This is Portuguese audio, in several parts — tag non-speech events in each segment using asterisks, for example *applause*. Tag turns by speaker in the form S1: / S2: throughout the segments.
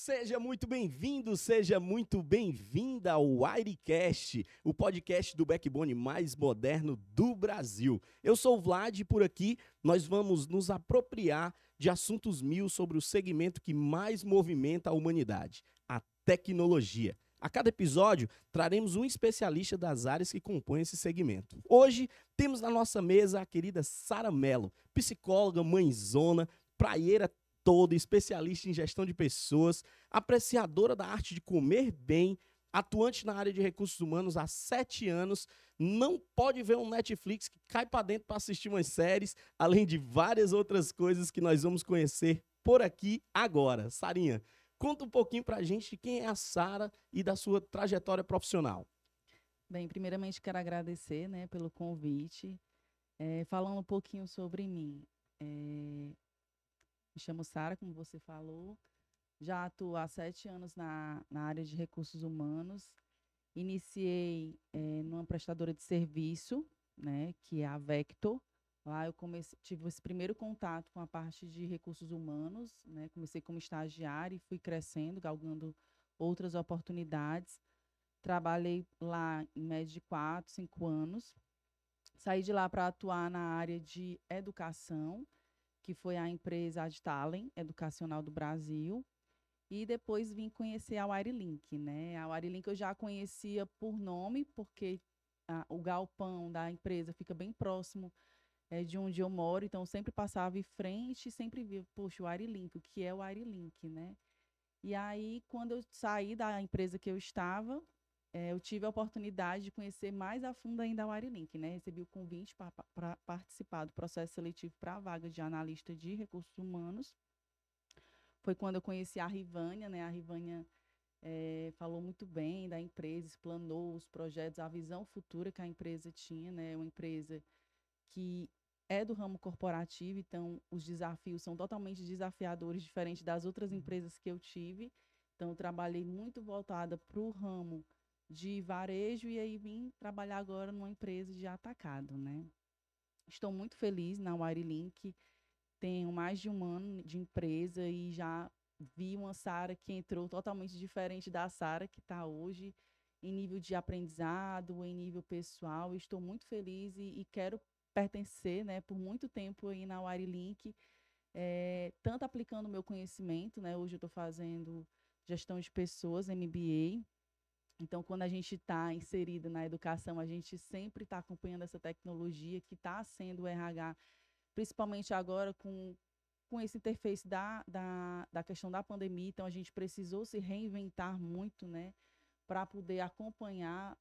S1: Seja muito bem-vindo, seja muito bem-vinda ao Wirecast, o podcast do backbone mais moderno do Brasil. Eu sou o Vlad e por aqui nós vamos nos apropriar de assuntos mil sobre o segmento que mais movimenta a humanidade, a tecnologia. A cada episódio, traremos um especialista das áreas que compõem esse segmento. Hoje, temos na nossa mesa a querida Sara Mello, psicóloga, mãezona, praieira toda, especialista em gestão de pessoas, apreciadora da arte de comer bem, atuante na área de recursos humanos há sete anos, não pode ver um Netflix que cai para dentro para assistir umas séries, além de várias outras coisas que nós vamos conhecer por aqui agora. Sarinha, conta um pouquinho para a gente quem é a Sara e da sua trajetória profissional.
S2: Bem, primeiramente quero agradecer né, pelo convite. É, falando um pouquinho sobre mim. É, me chamo Sara, como você falou. Já atuo há sete anos na, na área de recursos humanos. Iniciei é, numa prestadora de serviço, né, que é a Vector. Lá eu comecei, tive esse primeiro contato com a parte de recursos humanos. Né, comecei como estagiária e fui crescendo, galgando outras oportunidades. Trabalhei lá em média de quatro, cinco anos. Saí de lá para atuar na área de educação que foi a empresa Adtalent Educacional do Brasil. E depois vim conhecer a Wirelink, né? A Wirelink eu já conhecia por nome, porque a, o galpão da empresa fica bem próximo é, de onde eu moro, então eu sempre passava em frente e sempre via, poxa, o Wirelink, o que é o Wirelink, né? E aí, quando eu saí da empresa que eu estava, é, eu tive a oportunidade de conhecer mais a fundo ainda a Wirilink, né? Recebi o convite para participar do processo seletivo para a vaga de analista de recursos humanos. Foi quando eu conheci a Rivânia, né? A Rivânia é, falou muito bem da empresa, explanou os projetos, a visão futura que a empresa tinha, né? Uma empresa que é do ramo corporativo, então os desafios são totalmente desafiadores, diferente das outras uhum. empresas que eu tive. Então, eu trabalhei muito voltada para o ramo de varejo e aí vim trabalhar agora numa empresa de atacado, né? Estou muito feliz na Wirilink. Tenho mais de um ano de empresa e já vi uma Sara que entrou totalmente diferente da Sara que está hoje em nível de aprendizado, em nível pessoal. Estou muito feliz e, e quero pertencer, né, por muito tempo aí na Wirilink, é, tanto aplicando meu conhecimento, né? Hoje eu estou fazendo gestão de pessoas, MBA, então, quando a gente está inserido na educação, a gente sempre está acompanhando essa tecnologia que está sendo o RH, principalmente agora com, com esse interface da, da, da questão da pandemia. Então, a gente precisou se reinventar muito, né, para poder acompanhar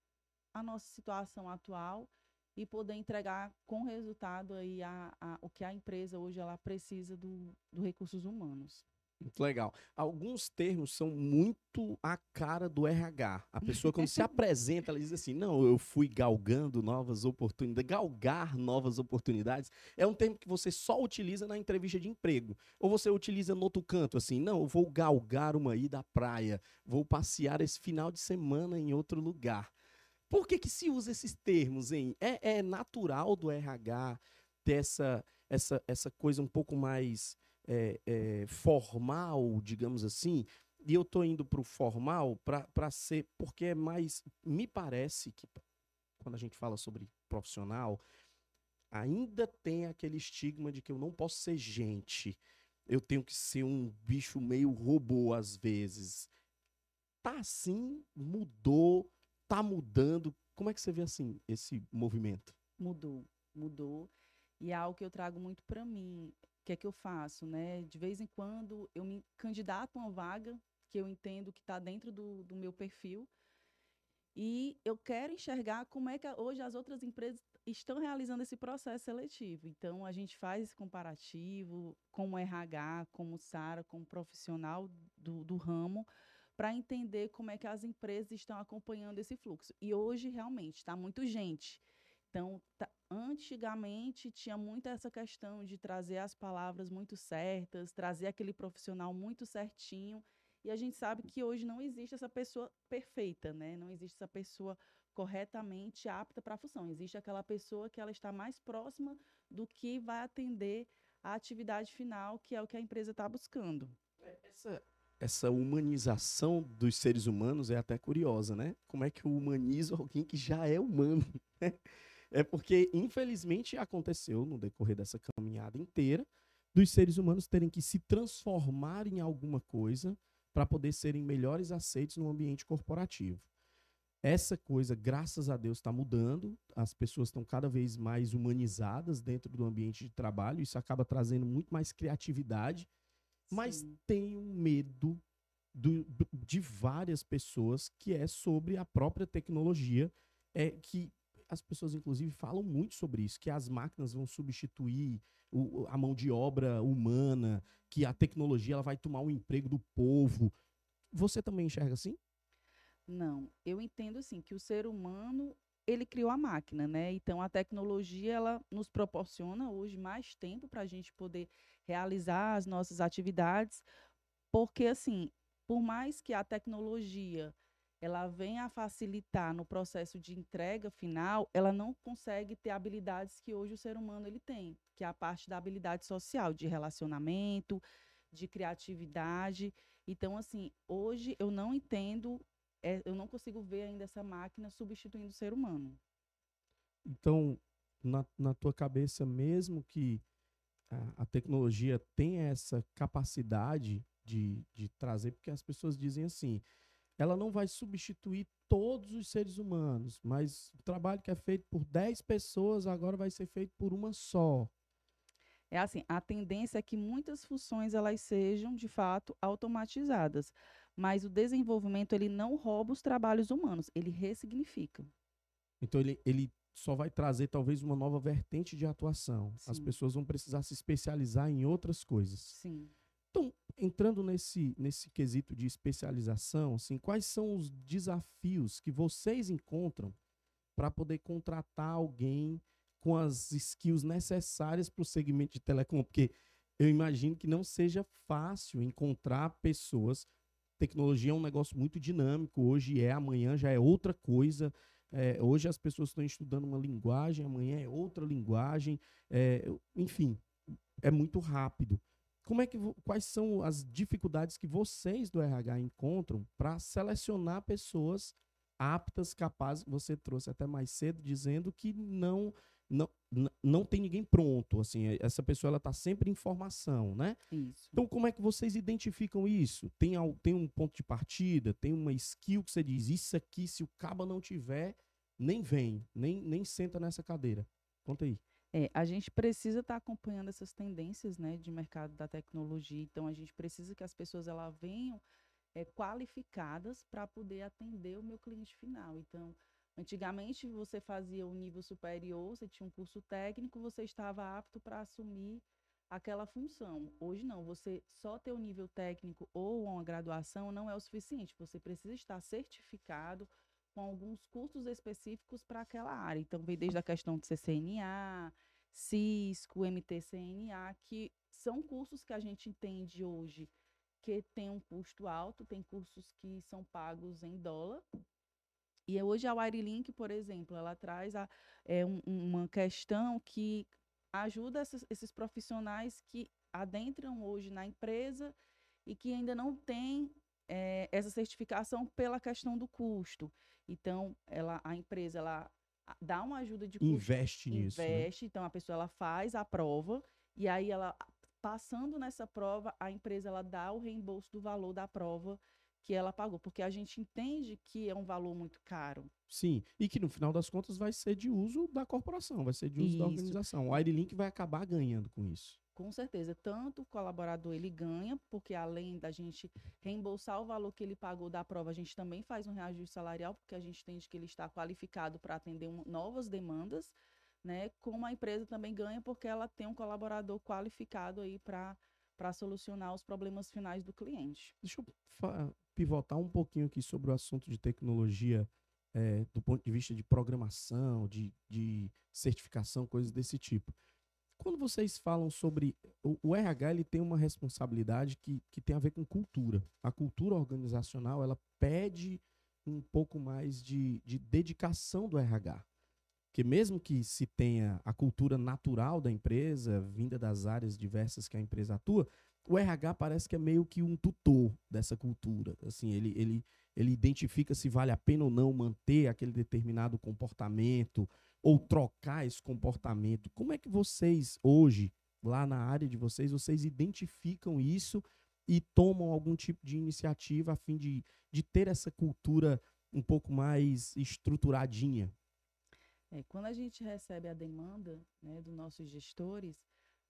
S2: a nossa situação atual e poder entregar com resultado aí a, a, o que a empresa hoje ela precisa do, do recursos humanos.
S1: Muito legal. Alguns termos são muito a cara do RH. A pessoa, quando se apresenta, ela diz assim: não, eu fui galgando novas oportunidades. Galgar novas oportunidades é um termo que você só utiliza na entrevista de emprego. Ou você utiliza no outro canto, assim: não, eu vou galgar uma ida à praia, vou passear esse final de semana em outro lugar. Por que, que se usa esses termos, hein? É, é natural do RH ter essa, essa, essa coisa um pouco mais é, é, formal, digamos assim, e eu estou indo para o formal para ser, porque é mais, me parece que quando a gente fala sobre profissional, ainda tem aquele estigma de que eu não posso ser gente, eu tenho que ser um bicho meio robô às vezes. Tá assim, mudou, tá mudando. Como é que você vê assim esse movimento?
S2: Mudou, mudou. E é algo que eu trago muito para mim que é que eu faço, né? De vez em quando eu me candidato a uma vaga que eu entendo que está dentro do, do meu perfil e eu quero enxergar como é que hoje as outras empresas estão realizando esse processo seletivo. Então, a gente faz esse comparativo como RH, como Sara, como profissional do, do ramo, para entender como é que as empresas estão acompanhando esse fluxo. E hoje, realmente, está muito gente. Então, antigamente tinha muito essa questão de trazer as palavras muito certas, trazer aquele profissional muito certinho. E a gente sabe que hoje não existe essa pessoa perfeita, né? Não existe essa pessoa corretamente apta para a função. Existe aquela pessoa que ela está mais próxima do que vai atender a atividade final, que é o que a empresa está buscando.
S1: Essa, essa humanização dos seres humanos é até curiosa, né? Como é que eu humanizo alguém que já é humano? *laughs* É porque, infelizmente, aconteceu no decorrer dessa caminhada inteira dos seres humanos terem que se transformar em alguma coisa para poder serem melhores aceitos no ambiente corporativo. Essa coisa, graças a Deus, está mudando. As pessoas estão cada vez mais humanizadas dentro do ambiente de trabalho. Isso acaba trazendo muito mais criatividade. Mas
S2: Sim.
S1: tem um medo do- do- de várias pessoas que é sobre a própria tecnologia. É que as pessoas, inclusive, falam muito sobre isso, que as máquinas vão substituir o- a mão de obra humana, que a tecnologia ela vai tomar o emprego do povo. Você também enxerga assim?
S2: Não, eu entendo assim que o ser humano ele criou a máquina, né? Então a tecnologia ela nos proporciona hoje mais tempo para a gente poder realizar as nossas atividades, porque assim, por mais que a tecnologia ela venha a facilitar no processo de entrega final, ela não consegue ter habilidades que hoje o ser humano ele tem, que é a parte da habilidade social, de relacionamento, de criatividade. Então, assim, hoje eu não entendo é, eu não consigo ver ainda essa máquina substituindo o ser humano.
S1: Então, na, na tua cabeça, mesmo que a, a tecnologia tenha essa capacidade de, de trazer, porque as pessoas dizem assim, ela não vai substituir todos os seres humanos, mas o trabalho que é feito por 10 pessoas agora vai ser feito por uma só.
S2: É assim, a tendência é que muitas funções elas sejam de fato automatizadas, mas o desenvolvimento ele não rouba os trabalhos humanos, ele ressignifica.
S1: Então ele, ele só vai trazer talvez uma nova vertente de atuação. As
S2: Sim.
S1: pessoas vão precisar se especializar em outras coisas.
S2: Sim.
S1: Então, entrando nesse, nesse quesito de especialização, assim, quais são os desafios que vocês encontram para poder contratar alguém com as skills necessárias para o segmento de telecom? Porque eu imagino que não seja fácil encontrar pessoas. Tecnologia é um negócio muito dinâmico. Hoje é, amanhã já é outra coisa. É, hoje as pessoas estão estudando uma linguagem, amanhã é outra linguagem. É, enfim, é muito rápido. Como é que quais são as dificuldades que vocês do RH encontram para selecionar pessoas aptas, capazes? Você trouxe até mais cedo dizendo que não não, não tem ninguém pronto, assim, é- essa pessoa ela tá sempre em formação, né?
S2: Isso.
S1: Então como é que vocês identificam isso? Tem tem um ponto de partida, tem uma skill que você diz, isso aqui se o caba não tiver, nem vem, nem nem senta nessa cadeira. Conta aí.
S2: É, a gente precisa estar acompanhando essas tendências, né, de mercado da tecnologia. Então, a gente precisa que as pessoas ela venham é, qualificadas para poder atender o meu cliente final. Então, antigamente você fazia o nível superior, você tinha um curso técnico, você estava apto para assumir aquela função. Hoje não, você só ter o nível técnico ou uma graduação não é o suficiente. Você precisa estar certificado com alguns cursos específicos para aquela área. Então, vem desde a questão de CCNA, Cisco, MTCNA, que são cursos que a gente entende hoje que tem um custo alto, tem cursos que são pagos em dólar. E hoje a Wirelink, por exemplo, ela traz a, é, um- uma questão que ajuda essas- esses profissionais que adentram hoje na empresa e que ainda não têm eh, essa certificação pela questão do custo. Então, ela, a empresa ela dá uma ajuda de custo
S1: Investe nisso, né?
S2: investe, então a pessoa ela faz a prova e aí ela passando nessa prova, a empresa ela dá o reembolso do valor da prova que ela pagou, porque a gente entende que é um valor muito caro.
S1: Sim, e que no final das contas vai ser de uso da corporação, vai ser de uso da
S2: Isso.
S1: organização. O Airlink vai acabar ganhando com isso.
S2: Com certeza, tanto o colaborador ele ganha, porque além da gente reembolsar o valor que ele pagou da prova, a gente também faz um reajuste salarial, porque a gente entende que ele está qualificado para atender um- novas demandas, né? Como a empresa também ganha, porque ela tem um colaborador qualificado aí para para solucionar os problemas finais do cliente.
S1: Deixa eu pivotar um pouquinho aqui sobre o assunto de tecnologia eh, do ponto de vista de programação, de, de certificação, coisas desse tipo. Quando vocês falam sobre. O, o RH ele tem uma responsabilidade que, que tem a ver com cultura. A cultura organizacional ela pede um pouco mais de, de dedicação do RH. Porque mesmo que se tenha a cultura natural da empresa, vinda das áreas diversas que a empresa atua, o RH parece que é meio que um tutor dessa cultura. Assim, ele, ele, ele identifica se vale a pena ou não manter aquele determinado comportamento ou trocar esse comportamento. Como é que vocês, hoje, lá na área de vocês, vocês identificam isso e tomam algum tipo de iniciativa a fim de, de ter essa cultura um pouco mais estruturadinha?
S2: É, quando a gente recebe a demanda né, dos nossos gestores,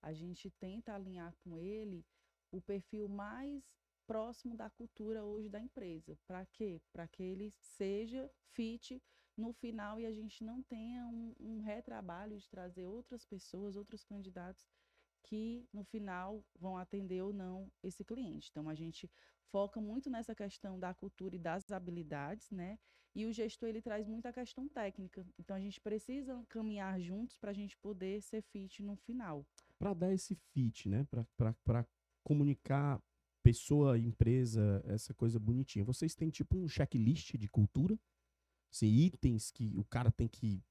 S2: a gente tenta alinhar com ele o perfil mais próximo da cultura hoje da empresa. Para quê? Para que ele seja fit no final e a gente não tenha um, um retrabalho de trazer outras pessoas, outros candidatos que no final vão atender ou não esse cliente. Então a gente foca muito nessa questão da cultura e das habilidades, né? E o gestor ele traz muita questão técnica. Então a gente precisa caminhar juntos para a gente poder ser fit no final.
S1: Para dar esse fit, né? Para comunicar pessoa, empresa, essa coisa bonitinha. Vocês têm tipo um checklist de cultura? Assim, itens que o cara tem que.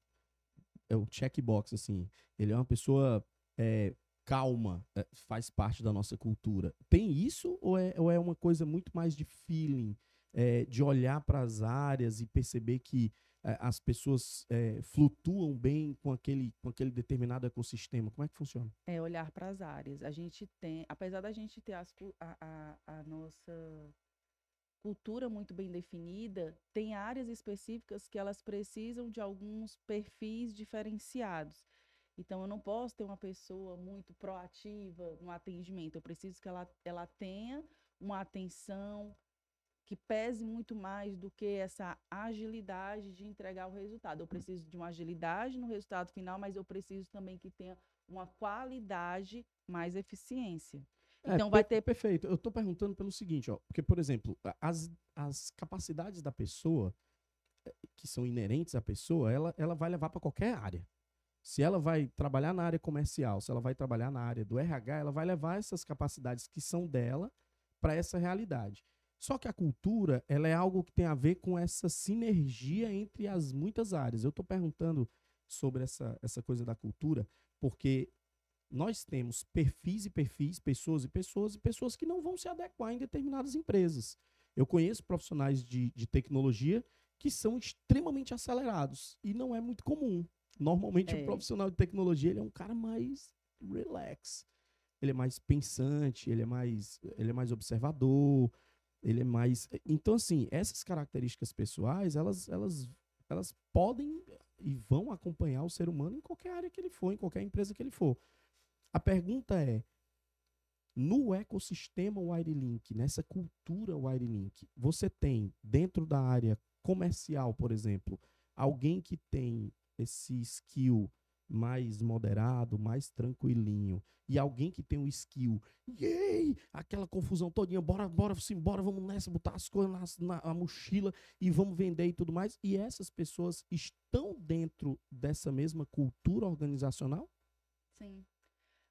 S1: É o checkbox, assim. Ele é uma pessoa é, calma, é, faz parte da nossa cultura. Tem isso ou é, ou é uma coisa muito mais de feeling, é, de olhar para as áreas e perceber que é, as pessoas é, flutuam bem com aquele, com aquele determinado ecossistema? Como é que funciona?
S2: É olhar para as áreas. A gente tem, apesar da gente ter as, a, a, a nossa cultura muito bem definida, tem áreas específicas que elas precisam de alguns perfis diferenciados. Então, eu não posso ter uma pessoa muito proativa no atendimento. Eu preciso que ela, ela tenha uma atenção que pese muito mais do que essa agilidade de entregar o resultado. Eu preciso de uma agilidade no resultado final, mas eu preciso também que tenha uma qualidade mais eficiência.
S1: É, então vai ter. Perfeito. Eu estou perguntando pelo seguinte, ó, porque, por exemplo, as, as capacidades da pessoa, eh, que são inerentes à pessoa, ela, ela vai levar para qualquer área. Se ela vai trabalhar na área comercial, se ela vai trabalhar na área do RH, ela vai levar essas capacidades que são dela para essa realidade. Só que a cultura, ela é algo que tem a ver com essa sinergia entre as muitas áreas. Eu estou perguntando sobre essa, essa coisa da cultura, porque nós temos perfis e perfis, pessoas e pessoas, e pessoas que não vão se adequar em determinadas empresas. Eu conheço profissionais de, de tecnologia que são extremamente acelerados, e não é muito comum. Normalmente, é. o profissional de tecnologia ele é um cara mais relax. Ele é mais pensante, ele é mais, ele é mais observador, ele é mais. Então, assim, essas características pessoais, elas, elas, elas podem e vão acompanhar o ser humano em qualquer área que ele for, em qualquer empresa que ele for. A pergunta é: no ecossistema Wirelink, nessa cultura Wirelink, você tem dentro da área comercial, por exemplo, alguém que tem esse skill mais moderado, mais tranquilinho, e alguém que tem um skill, yay, aquela confusão todinha, bora, bora, sim, bora, vamos nessa, botar as coisas na, na mochila e vamos vender e tudo mais. E essas pessoas estão dentro dessa mesma cultura organizacional?
S2: Sim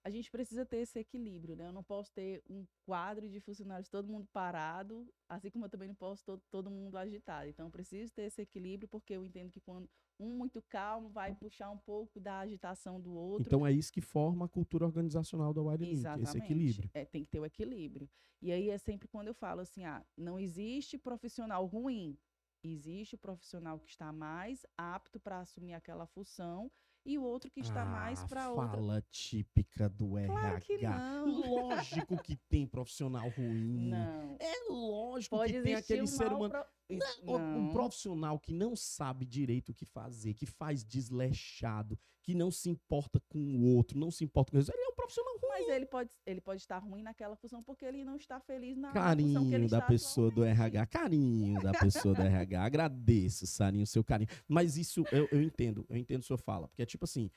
S2: a gente precisa ter esse equilíbrio, né? Eu não posso ter um quadro de funcionários todo mundo parado, assim como eu também não posso todo, todo mundo agitado. Então, eu preciso ter esse equilíbrio, porque eu entendo que quando um muito calmo vai puxar um pouco da agitação do outro.
S1: Então, é isso que forma a cultura organizacional da Wirelink, esse equilíbrio.
S2: É, tem que ter o equilíbrio. E aí é sempre quando eu falo assim, ah, não existe profissional ruim, existe o profissional que está mais apto para assumir aquela função e o outro que está ah, mais para outra.
S1: Fala típica do
S2: claro
S1: RH.
S2: Que não.
S1: Lógico que tem profissional ruim.
S2: Não.
S1: É lógico Pode que tem aquele um ser humano. Pro... Não. Um profissional que não sabe direito o que fazer, que faz desleixado, que não se importa com o outro, não se importa com isso. Ele é um profissional ruim.
S2: Mas ele pode, ele pode estar ruim naquela função porque ele não está feliz na
S1: carinho
S2: função que ele
S1: da
S2: está
S1: pessoa do RH. Carinho da pessoa do RH. Agradeço, Sarinho, o seu carinho. Mas isso eu, eu entendo, eu entendo o senhor fala. Porque é tipo assim,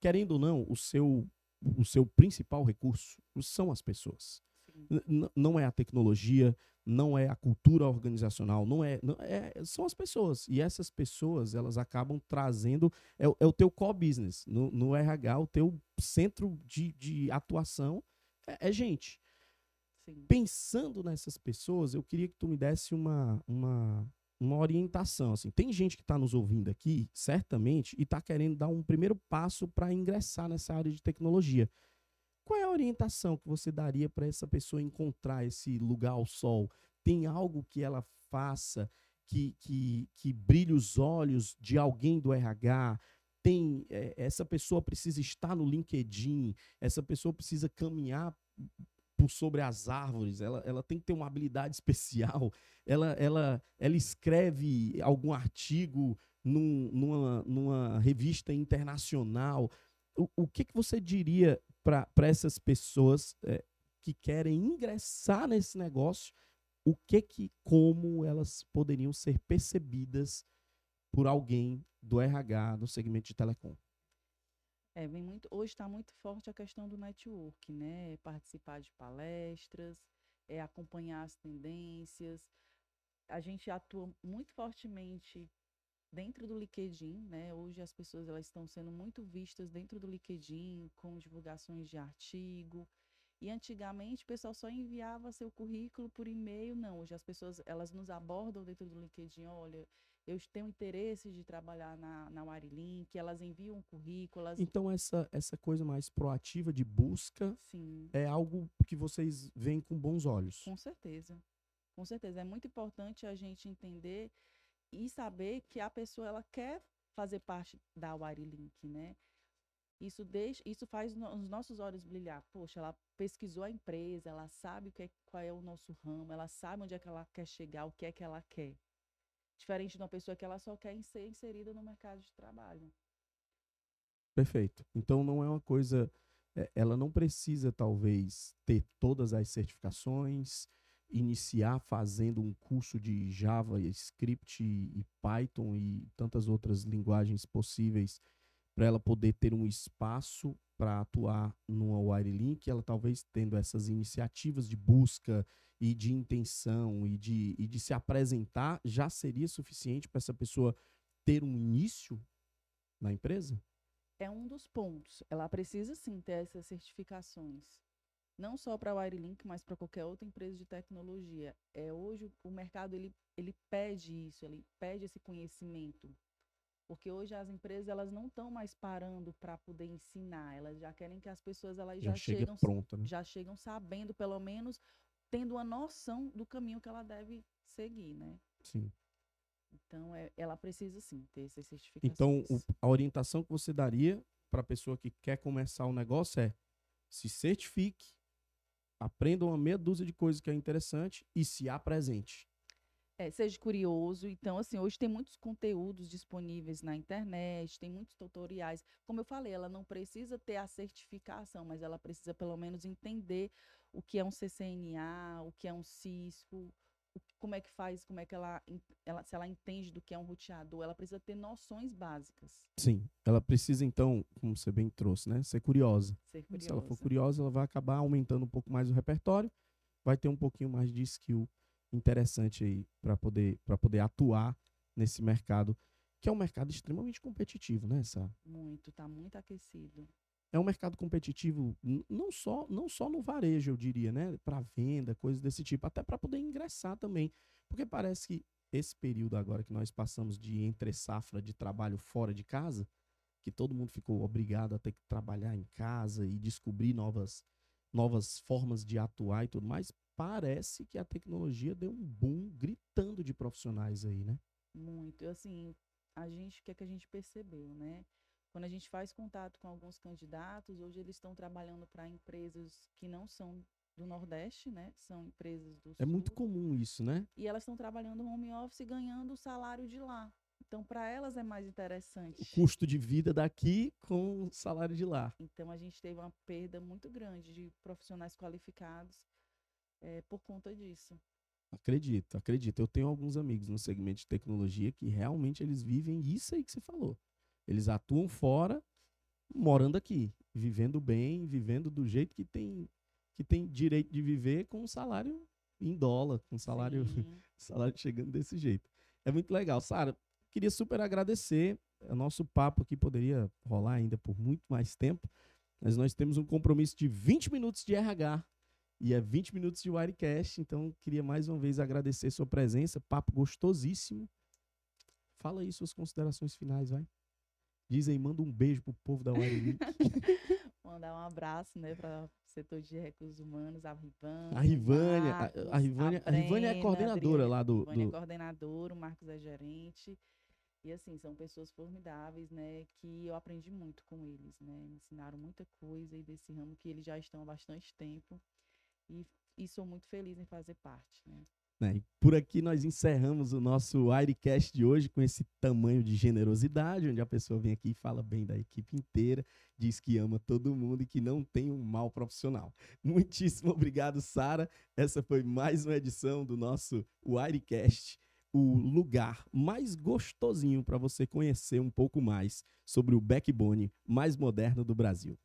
S1: querendo ou não, o seu, o seu principal recurso são as pessoas. Não é a tecnologia, não é a cultura organizacional, não é, não é, são as pessoas. E essas pessoas, elas acabam trazendo, é, é o teu core business. No, no RH, o teu centro de, de atuação é, é gente. Sim. Pensando nessas pessoas, eu queria que tu me desse uma, uma, uma orientação. Assim. Tem gente que está nos ouvindo aqui, certamente, e está querendo dar um primeiro passo para ingressar nessa área de tecnologia qual é a orientação que você daria para essa pessoa encontrar esse lugar ao sol? Tem algo que ela faça que, que, que brilhe os olhos de alguém do RH? Tem, é, essa pessoa precisa estar no LinkedIn, essa pessoa precisa caminhar por sobre as árvores, ela, ela tem que ter uma habilidade *laughs* especial, ela, ela, ela escreve algum artigo num, numa, numa revista internacional. O, o que, que você diria para essas pessoas é, que querem ingressar nesse negócio? O que que, como elas poderiam ser percebidas por alguém do RH no segmento de telecom?
S2: É, vem muito, hoje está muito forte a questão do network, né? Participar de palestras, é, acompanhar as tendências. A gente atua muito fortemente dentro do LinkedIn, né? Hoje as pessoas elas estão sendo muito vistas dentro do LinkedIn com divulgações de artigo. E antigamente o pessoal só enviava seu currículo por e-mail, não. Hoje as pessoas elas nos abordam dentro do LinkedIn, olha, eu tenho interesse de trabalhar na, na Wirilink, elas enviam currículo. Elas...
S1: Então, essa, essa coisa mais proativa de busca
S2: Sim.
S1: é algo que vocês veem com bons olhos.
S2: Com certeza. Com certeza. É muito importante a gente entender e saber que a pessoa ela quer fazer parte da Wirilink, né? Isso deixa, isso faz os nossos olhos brilhar. Poxa, ela pesquisou a empresa, ela sabe o que é, qual é o nosso ramo, ela sabe onde é que ela quer chegar, o que é que ela quer. Diferente de uma pessoa que ela só quer ser inserida no mercado de trabalho.
S1: Perfeito. Então não é uma coisa, é, ela não precisa talvez ter todas as certificações, iniciar fazendo um curso de Java, Script e Python e tantas outras linguagens possíveis para ela poder ter um espaço para atuar numa Wirelink, ela talvez tendo essas iniciativas de busca e de intenção e de, e de se apresentar, já seria suficiente para essa pessoa ter um início na empresa?
S2: É um dos pontos. Ela precisa sim ter essas certificações. Não só para a Wirelink, mas para qualquer outra empresa de tecnologia. É hoje o mercado ele, ele pede isso, ele pede esse conhecimento. Porque hoje as empresas elas não estão mais parando para poder ensinar, elas já querem que as pessoas elas já, já chegam
S1: pronta, né?
S2: já chegam sabendo pelo menos tendo uma noção do caminho que ela deve seguir, né?
S1: Sim.
S2: Então é, ela precisa sim ter essas certificações.
S1: Então o, a orientação que você daria para a pessoa que quer começar o um negócio é se certifique, aprenda uma meia dúzia de coisas que é interessante e se apresente.
S2: É, seja curioso. Então, assim, hoje tem muitos conteúdos disponíveis na internet, tem muitos tutoriais. Como eu falei, ela não precisa ter a certificação, mas ela precisa pelo menos entender o que é um CCNA, o que é um Cisco, como é que faz, como é que ela, ela, se ela entende do que é um roteador, ela precisa ter noções básicas.
S1: Sim, ela precisa então, como você bem trouxe, né, ser curiosa.
S2: Ser curiosa.
S1: Se ela for curiosa, ela vai acabar aumentando um pouco mais o repertório, vai ter um pouquinho mais de skill interessante aí para poder, poder atuar nesse mercado, que é um mercado extremamente competitivo, né, Sá?
S2: Muito, tá muito aquecido.
S1: É um mercado competitivo não só, não só no varejo, eu diria, né, para venda, coisas desse tipo, até para poder ingressar também, porque parece que esse período agora que nós passamos de entre safra de trabalho fora de casa, que todo mundo ficou obrigado a ter que trabalhar em casa e descobrir novas novas formas de atuar e tudo mais, parece que a tecnologia deu um boom gritando de profissionais aí, né?
S2: Muito. Assim, a gente, o que é que a gente percebeu, né? Quando a gente faz contato com alguns candidatos, hoje eles estão trabalhando para empresas que não são do Nordeste, né? São empresas do
S1: É muito comum isso, né?
S2: E elas estão trabalhando home office ganhando o salário de lá. Então, para elas é mais interessante.
S1: O custo de vida daqui com o salário de lá.
S2: Então, a gente teve uma perda muito grande de profissionais qualificados é, por conta disso.
S1: Acredito, acredito. Eu tenho alguns amigos no segmento de tecnologia que realmente eles vivem isso aí que você falou. Eles atuam fora, morando aqui, vivendo bem, vivendo do jeito que tem que tem direito de viver com um salário em dólar, com um salário, *laughs* salário chegando desse jeito. É muito legal. Sara, queria super agradecer. O nosso papo aqui poderia rolar ainda por muito mais tempo, mas nós temos um compromisso de 20 minutos de RH e é 20 minutos de Wirecast, então queria mais uma vez agradecer sua presença, papo gostosíssimo. Fala aí suas considerações finais, vai. Diz aí, manda um beijo pro povo da Wirelink. *laughs*
S2: mandar um abraço, né, para o setor de recursos humanos, a Rivânia.
S1: A Rivânia, a,
S2: Marcos,
S1: a Rivânia, a Rivânia é
S2: Brena,
S1: coordenadora
S2: Adriana.
S1: lá do,
S2: Rivânia é
S1: do-
S2: coordenadora, o Marcos é gerente. E assim, são pessoas formidáveis, né, que eu aprendi muito com eles, né? Me ensinaram muita coisa aí desse ramo que eles já estão há bastante tempo. E, e sou muito feliz em fazer parte,
S1: né? E por aqui nós encerramos o nosso Airecast de hoje com esse tamanho de generosidade, onde a pessoa vem aqui e fala bem da equipe inteira, diz que ama todo mundo e que não tem um mal profissional. *laughs* Muitíssimo obrigado, Sara. Essa foi mais uma edição do nosso Airecast, o lugar mais gostosinho para você conhecer um pouco mais sobre o backbone mais moderno do Brasil.